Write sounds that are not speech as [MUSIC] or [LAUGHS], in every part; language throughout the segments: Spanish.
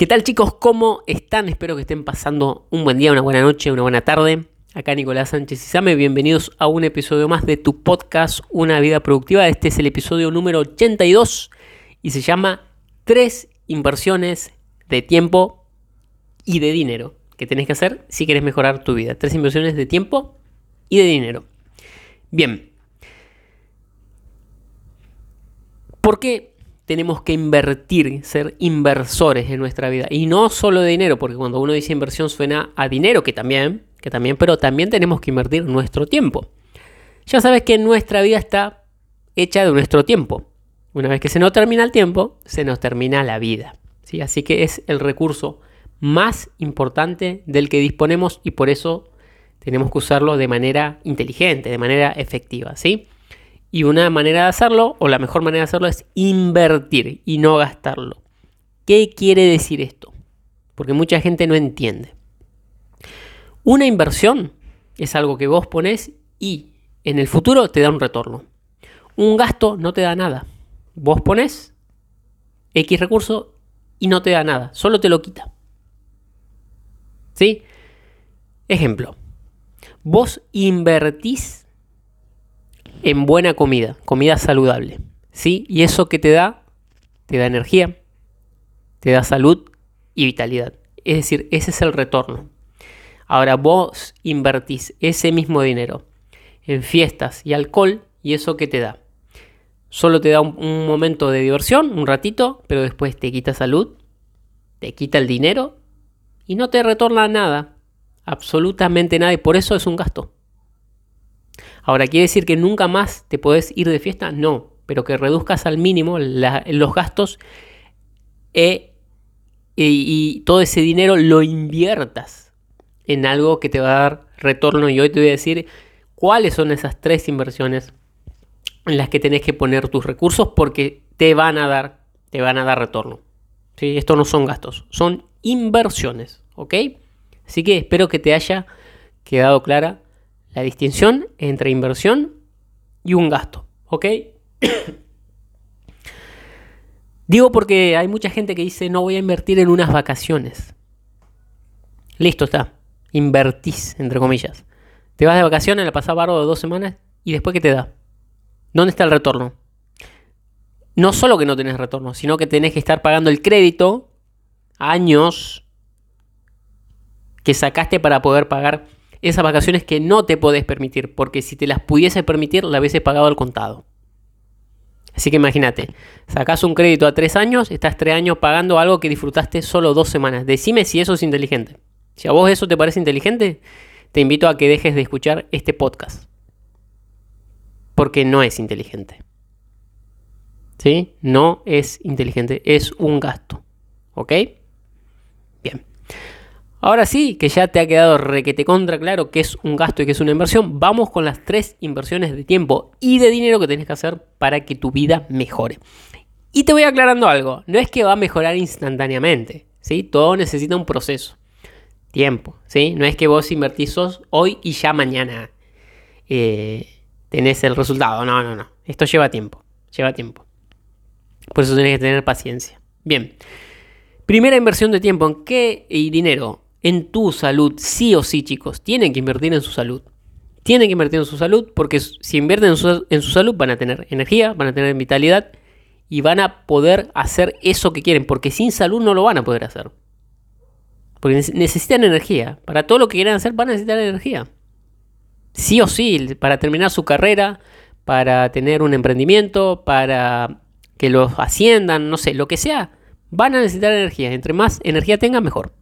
¿Qué tal chicos? ¿Cómo están? Espero que estén pasando un buen día, una buena noche, una buena tarde. Acá Nicolás Sánchez Izame, bienvenidos a un episodio más de tu podcast Una vida productiva. Este es el episodio número 82 y se llama Tres inversiones de tiempo y de dinero que tenés que hacer si quieres mejorar tu vida. Tres inversiones de tiempo y de dinero. Bien. ¿Por qué tenemos que invertir, ser inversores en nuestra vida. Y no solo de dinero, porque cuando uno dice inversión suena a dinero, que también, que también, pero también tenemos que invertir nuestro tiempo. Ya sabes que nuestra vida está hecha de nuestro tiempo. Una vez que se nos termina el tiempo, se nos termina la vida. ¿sí? Así que es el recurso más importante del que disponemos y por eso tenemos que usarlo de manera inteligente, de manera efectiva. ¿sí? Y una manera de hacerlo, o la mejor manera de hacerlo, es invertir y no gastarlo. ¿Qué quiere decir esto? Porque mucha gente no entiende. Una inversión es algo que vos pones y en el futuro te da un retorno. Un gasto no te da nada. Vos pones X recurso y no te da nada, solo te lo quita. ¿Sí? Ejemplo. Vos invertís en buena comida, comida saludable. ¿Sí? Y eso que te da, te da energía, te da salud y vitalidad. Es decir, ese es el retorno. Ahora vos invertís ese mismo dinero en fiestas y alcohol y eso que te da. Solo te da un, un, momento de diversión, un ratito, pero después te quita salud, te quita el dinero y no te retorna nada, absolutamente nada y por eso es un gasto. Ahora, ¿quiere decir que nunca más te podés ir de fiesta? No, pero que reduzcas al mínimo los gastos e, y todo ese dinero lo inviertas en algo que te va a dar retorno. Y hoy te voy a decir cuáles son esas tres inversiones en las que tenés que poner tus recursos porque te van a dar, te van a dar retorno. ¿Sí? Esto no son gastos, son inversiones. ¿Ok? Así que espero que te haya quedado clara la distinción entre inversión y un gasto. ¿Ok? [COUGHS] Digo porque hay mucha gente que dice no voy a invertir en unas vacaciones. Listo está. Invertís, entre comillas. Te vas de vacaciones, la pasás barro de dos semanas y después ¿qué te da? ¿Dónde está el retorno? No solo que no tenés retorno, sino que tenés que estar pagando el crédito años que sacaste para poder pagar esas vacaciones que no te podés permitir, porque si te las pudiese permitir, la hubieses pagado al contado. Así que imagínate, sacas un crédito a tres años, estás tres años pagando algo que disfrutaste solo dos semanas. Decime si eso es inteligente. Si a vos eso te parece inteligente, te invito a que dejes de escuchar este podcast. Porque no es inteligente. ¿Sí? No es inteligente, es un gasto. ¿Ok? Bien. Ahora sí, que ya te ha quedado requete contra claro que es un gasto y que es una inversión, vamos con las tres inversiones de tiempo y de dinero que tenés que hacer para que tu vida mejore. Y te voy aclarando algo, no es que va a mejorar instantáneamente, ¿sí? Todo necesita un proceso, tiempo, ¿sí? No es que vos invertís hoy y ya mañana eh, tenés el resultado, no, no, no, esto lleva tiempo, lleva tiempo. Por eso tenés que tener paciencia. Bien. Primera inversión de tiempo, ¿en qué y dinero? En tu salud, sí o sí, chicos. Tienen que invertir en su salud. Tienen que invertir en su salud porque si invierten en su, salud van a tener energía, van a tener vitalidad y van a poder hacer eso que quieren. Porque sin salud no lo van a poder hacer. Porque necesitan energía. Para todo lo que quieran hacer van a necesitar energía. Sí o sí, para terminar su carrera, para tener un emprendimiento, para que los asciendan, no sé, lo que sea, van a necesitar energía. Entre más energía tengan, mejor.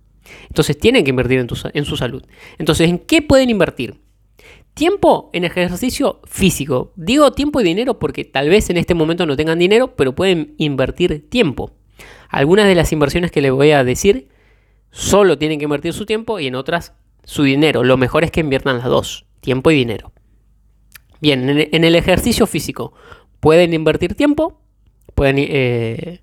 Entonces tienen que invertir en, su salud. Entonces, ¿en qué pueden invertir? Tiempo en ejercicio físico. Digo tiempo y dinero porque tal vez en este momento no tengan dinero, pero pueden invertir tiempo. Algunas de las inversiones que les voy a decir solo tienen que invertir su tiempo y en otras su dinero. Lo mejor es que inviertan las dos, tiempo y dinero. Bien, en el ejercicio físico pueden invertir tiempo, pueden, eh,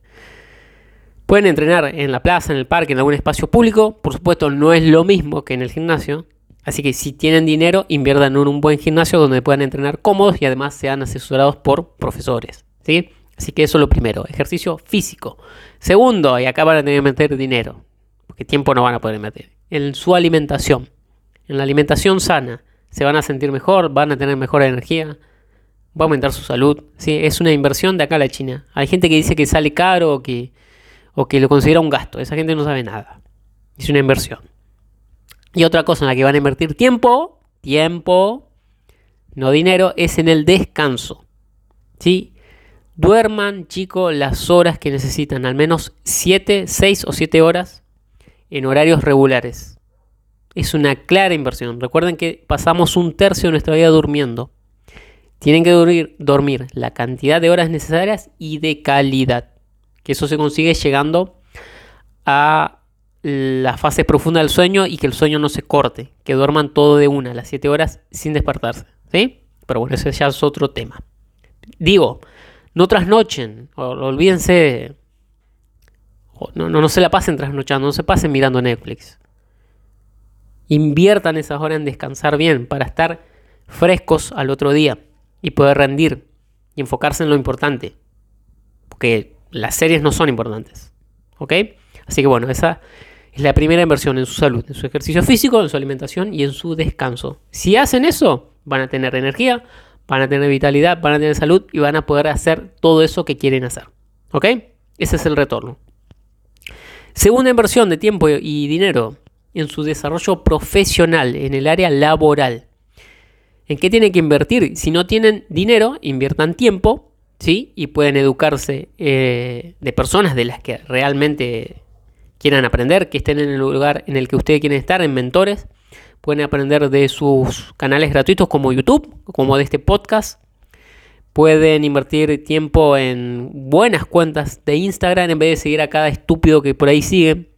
pueden entrenar en la plaza, en el parque, en algún espacio público. Por supuesto, no es lo mismo que en el gimnasio. Así que si tienen dinero, inviertan en un buen gimnasio donde puedan entrenar cómodos y además sean asesorados por profesores. ¿sí? Así que eso es lo primero, ejercicio físico. Segundo, y acá van a tener que meter dinero, porque tiempo no van a poder meter, en su alimentación. En la alimentación sana, se van a sentir mejor, van a tener mejor energía, va a aumentar su salud. ¿sí? Es una inversión de acá a la China. Hay gente que dice que sale caro que, o que lo considera un gasto. Esa gente no sabe nada. Es una inversión. Y otra cosa en la que van a invertir tiempo, tiempo, no dinero, es en el descanso. ¿Sí? Duerman, chicos, las horas que necesitan, al menos 7, 6 o 7 horas en horarios regulares. Es una clara inversión. Recuerden que pasamos un tercio de nuestra vida durmiendo. Tienen que dormir, dormir la cantidad de horas necesarias y de calidad. Que eso se consigue llegando a la fase profunda del sueño y que el sueño no se corte, que duerman todo de una, las 7 horas sin despertarse, ¿sí? Pero bueno, ese ya es otro tema. Digo, no trasnochen, olvídense, no, no, no se la pasen trasnochando, no se pasen mirando Netflix. Inviertan esas horas en descansar bien para estar frescos al otro día y poder rendir y enfocarse en lo importante. Porque las series no son importantes. ¿Ok? Así que bueno, esa es la primera inversión en su salud, en su ejercicio físico, en su alimentación y en su descanso. Si hacen eso, van a tener energía, van a tener vitalidad, van a tener salud y van a poder hacer todo eso que quieren hacer. ¿Ok? Ese es el retorno. Segunda inversión de tiempo y dinero en su desarrollo profesional, en el área laboral. ¿En qué tienen que invertir? Si no tienen dinero, inviertan tiempo, ¿sí? Y pueden educarse eh, de personas de las que realmente quieran aprender, que estén en el lugar en el que ustedes quieren estar, en mentores. Pueden aprender de sus canales gratuitos como YouTube, como de este podcast. Pueden invertir tiempo en buenas cuentas de Instagram en vez de seguir a cada estúpido que por ahí sigue.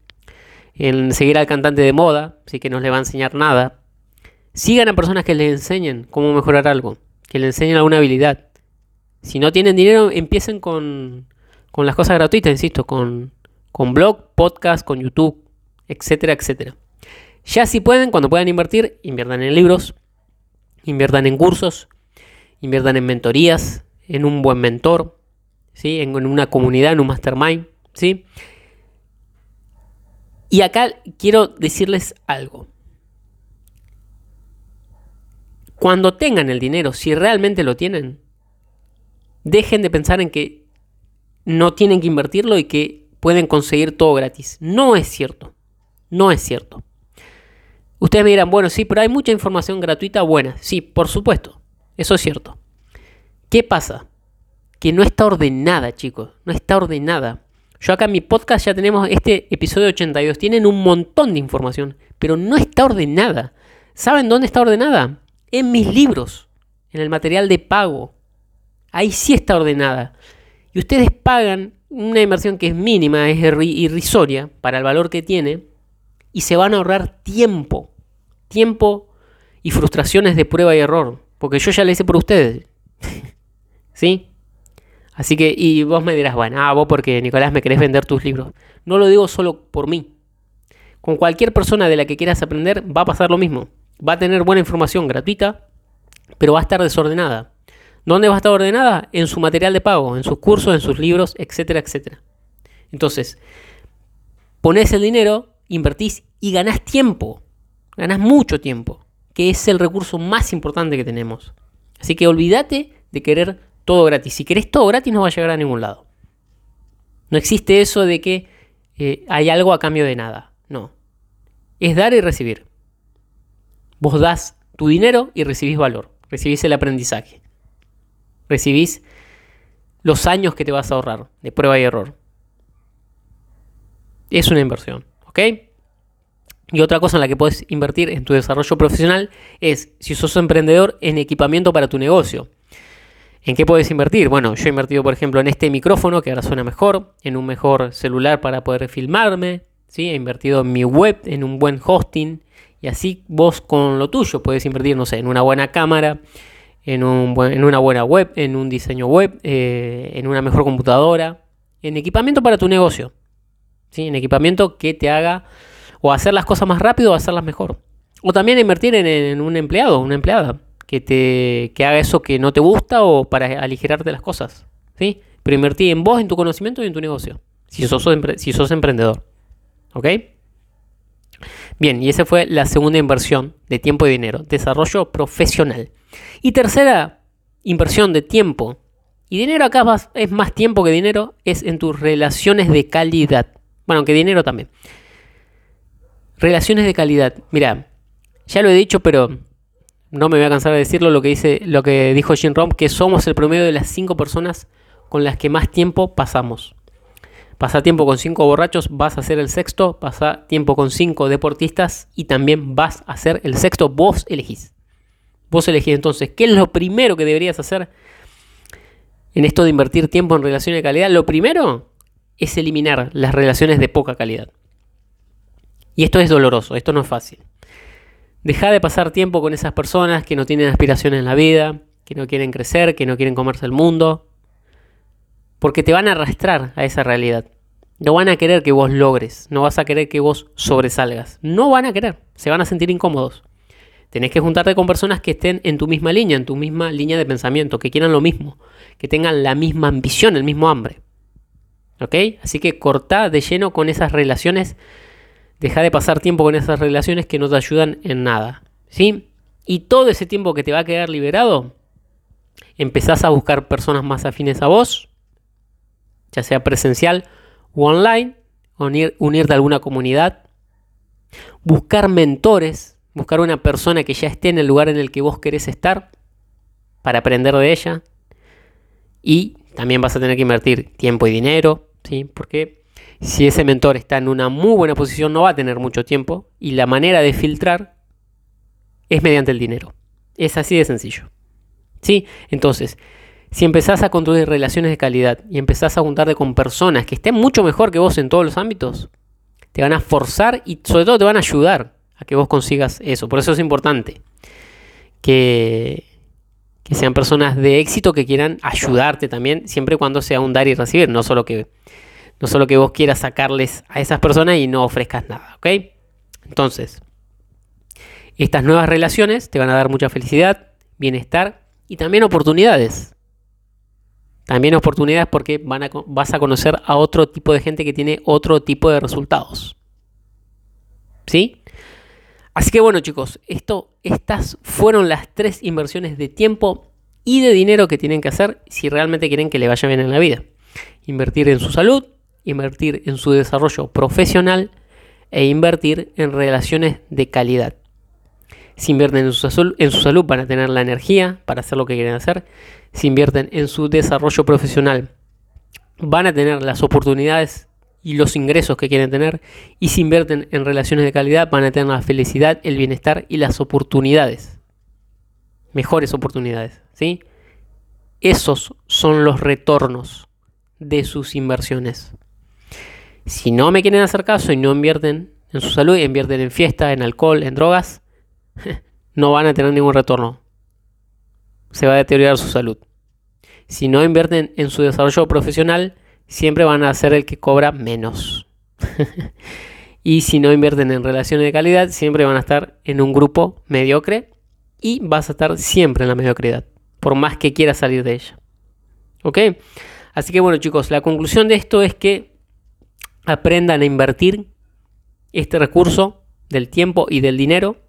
En seguir al cantante de moda, así que no les va a enseñar nada. Sigan a personas que les enseñen cómo mejorar algo, que les enseñen alguna habilidad. Si no tienen dinero, empiecen con, con las cosas gratuitas, insisto, con con blog, podcast, con YouTube, etcétera, etcétera. Ya si pueden, cuando puedan invertir, inviertan en libros, inviertan en cursos, inviertan en mentorías, en un buen mentor, ¿sí? en, una comunidad, en un mastermind. ¿sí? Y acá quiero decirles algo. Cuando tengan el dinero, si realmente lo tienen, dejen de pensar en que no tienen que invertirlo y que pueden conseguir todo gratis. No es cierto. No es cierto. Ustedes me dirán, bueno, sí, pero hay mucha información gratuita buena. Sí, por supuesto. Eso es cierto. ¿Qué pasa? Que no está ordenada, chicos. No está ordenada. Yo acá en mi podcast ya tenemos este episodio 82. Tienen un montón de información, pero no está ordenada. ¿Saben dónde está ordenada? En mis libros, en el material de pago. Ahí sí está ordenada. Y ustedes pagan una inversión que es mínima, es irrisoria para el valor que tiene, y se van a ahorrar tiempo, tiempo y frustraciones de prueba y error, porque yo ya lo hice por ustedes. [LAUGHS] ¿Sí? Así que, y vos me dirás, bueno, ah, vos porque Nicolás me querés vender tus libros. No lo digo solo por mí. Con cualquier persona de la que quieras aprender va a pasar lo mismo. Va a tener buena información gratuita, pero va a estar desordenada. ¿Dónde va a estar ordenada? En su material de pago, en sus cursos, en sus libros, etcétera, etcétera. Entonces, pones el dinero, invertís y ganás tiempo. Ganás mucho tiempo, que es el recurso más importante que tenemos. Así que olvídate de querer todo gratis. Si querés todo gratis no va a llegar a ningún lado. No existe eso de que eh, hay algo a cambio de nada. No. Es dar y recibir. Vos das tu dinero y recibís valor. Recibís el aprendizaje recibís los años que te vas a ahorrar de prueba y error. Es una inversión, ¿ok? Y otra cosa en la que puedes invertir en tu desarrollo profesional es, si sos emprendedor, en equipamiento para tu negocio. ¿En qué puedes invertir? Bueno, yo he invertido, por ejemplo, en este micrófono que ahora suena mejor, en un mejor celular para poder filmarme, ¿sí? he invertido en mi web, en un buen hosting y así vos con lo tuyo puedes invertir, no sé, en una buena cámara, en, un en una buena web, en un diseño web, eh, en una mejor computadora, en equipamiento para tu negocio. ¿sí? En equipamiento que te haga o hacer las cosas más rápido o hacerlas mejor. O también invertir en, un empleado, una empleada, que, te, que haga eso que no te gusta o para aligerarte las cosas. ¿sí? Pero invertir en vos, en tu conocimiento y en tu negocio. Si sos, si sos emprendedor. ¿Ok? Bien, y esa fue la segunda inversión de tiempo y dinero, desarrollo profesional. Y tercera inversión de tiempo y dinero acá es más tiempo que dinero, es en tus relaciones de calidad. Bueno, que dinero también. Relaciones de calidad. Mira, ya lo he dicho, pero no me voy a cansar de decirlo lo que dice, lo que dijo Jim Rom, que somos el promedio de las cinco personas con las que más tiempo pasamos. Pasa tiempo con cinco borrachos, vas a ser el sexto. Pasa tiempo con cinco deportistas y también vas a ser el sexto. Vos elegís. Vos elegís entonces, ¿qué es lo primero que deberías hacer en esto de invertir tiempo en relaciones de calidad? Lo primero es eliminar las relaciones de poca calidad. Y esto es doloroso, esto no es fácil. Deja de pasar tiempo con esas personas que no tienen aspiraciones en la vida, que no quieren crecer, que no quieren comerse el mundo, porque te van a arrastrar a esa realidad. No van a querer que vos logres, no vas a querer que vos sobresalgas. No van a querer, se van a sentir incómodos. Tenés que juntarte con personas que estén en tu misma línea, en tu misma línea de pensamiento, que quieran lo mismo, que tengan la misma ambición, el mismo hambre. ¿Ok? Así que cortá de lleno con esas relaciones, deja de pasar tiempo con esas relaciones que no te ayudan en nada. ¿Sí? Y todo ese tiempo que te va a quedar liberado, empezás a buscar personas más afines a vos, ya sea presencial o online, unir, unirte a alguna comunidad, buscar mentores, buscar una persona que ya esté en el lugar en el que vos querés estar para aprender de ella y también vas a tener que invertir tiempo y dinero, ¿sí? Porque si ese mentor está en una muy buena posición no va a tener mucho tiempo y la manera de filtrar es mediante el dinero. Es así de sencillo. ¿Sí? Entonces, si empezás a construir relaciones de calidad y empezás a juntarte con personas que estén mucho mejor que vos en todos los ámbitos, te van a forzar y sobre todo te van a ayudar a que vos consigas eso. Por eso es importante que, sean personas de éxito que quieran ayudarte también, siempre cuando sea un dar y recibir, no solo que, no solo que vos quieras sacarles a esas personas y no ofrezcas nada, ¿ok? Entonces, estas nuevas relaciones te van a dar mucha felicidad, bienestar y también oportunidades. También oportunidades porque van a, vas a conocer a otro tipo de gente que tiene otro tipo de resultados. ¿Sí? Así que bueno chicos, estas fueron las tres inversiones de tiempo y de dinero que tienen que hacer si realmente quieren que le vaya bien en la vida. Invertir en su salud, invertir en su desarrollo profesional e invertir en relaciones de calidad. Si invierten en su, salud, en su salud van a tener la energía para hacer lo que quieren hacer. Si invierten en su desarrollo profesional van a tener las oportunidades y los ingresos que quieren tener. Y si invierten en relaciones de calidad van a tener la felicidad, el bienestar y las oportunidades. Mejores oportunidades. ¿sí? Esos son los retornos de sus inversiones. Si no me quieren hacer caso y no invierten en su salud, invierten en fiesta, en alcohol, en drogas, [LAUGHS] no van a tener ningún retorno. Se va a deteriorar su salud. Si no invierten en su desarrollo profesional, siempre van a ser el que cobra menos. [LAUGHS] y si no invierten en relaciones de calidad, siempre van a estar en un grupo mediocre y vas a estar siempre en la mediocridad, por más que quieras salir de ella. ¿Ok? Así que bueno chicos, la conclusión de esto es que aprendan a invertir este recurso del tiempo y del dinero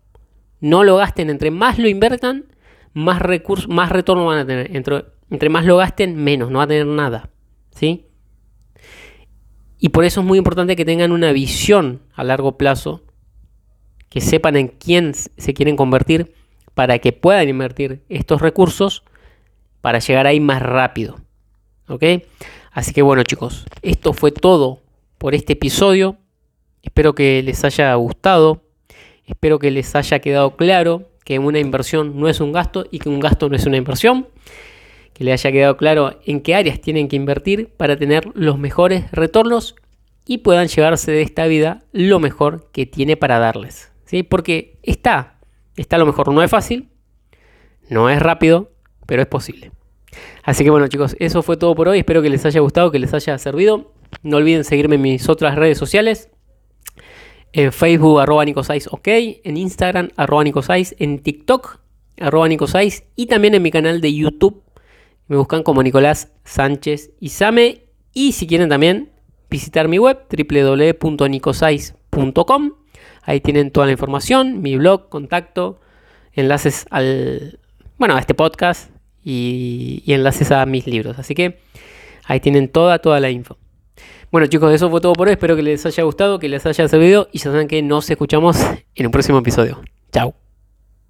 no lo gasten, entre más lo inviertan, más recursos, más retorno van a tener. Entre, entre más lo gasten, menos, no va a tener nada. ¿Sí? Y por eso es muy importante que tengan una visión a largo plazo, que sepan en quién se quieren convertir para que puedan invertir estos recursos para llegar ahí más rápido. ¿Ok? Así que bueno chicos, esto fue todo por este episodio. Espero que les haya gustado. Espero que les haya quedado claro que una inversión no es un gasto y que un gasto no es una inversión. Que les haya quedado claro en qué áreas tienen que invertir para tener los mejores retornos y puedan llevarse de esta vida lo mejor que tiene para darles. ¿sí? Porque está, está a lo mejor. No es fácil, no es rápido, pero es posible. Así que bueno chicos, eso fue todo por hoy. Espero que les haya gustado, que les haya servido. No olviden seguirme en mis otras redes sociales. En Facebook, arroba Nicosais, ok. En Instagram, arroba Nicosais. En TikTok, arroba Nicosais. Y también en mi canal de YouTube. Me buscan como Nicolás Sánchez Isame. Y si quieren también visitar mi web, www.nicosais.com. Ahí tienen toda la información, mi blog, contacto, enlaces al, bueno, a este podcast y, y enlaces a mis libros. Así que ahí tienen toda, toda la info. Bueno chicos, eso fue todo por hoy. Espero que les haya gustado, que les haya servido y ya saben que nos escuchamos en un próximo episodio. Chao.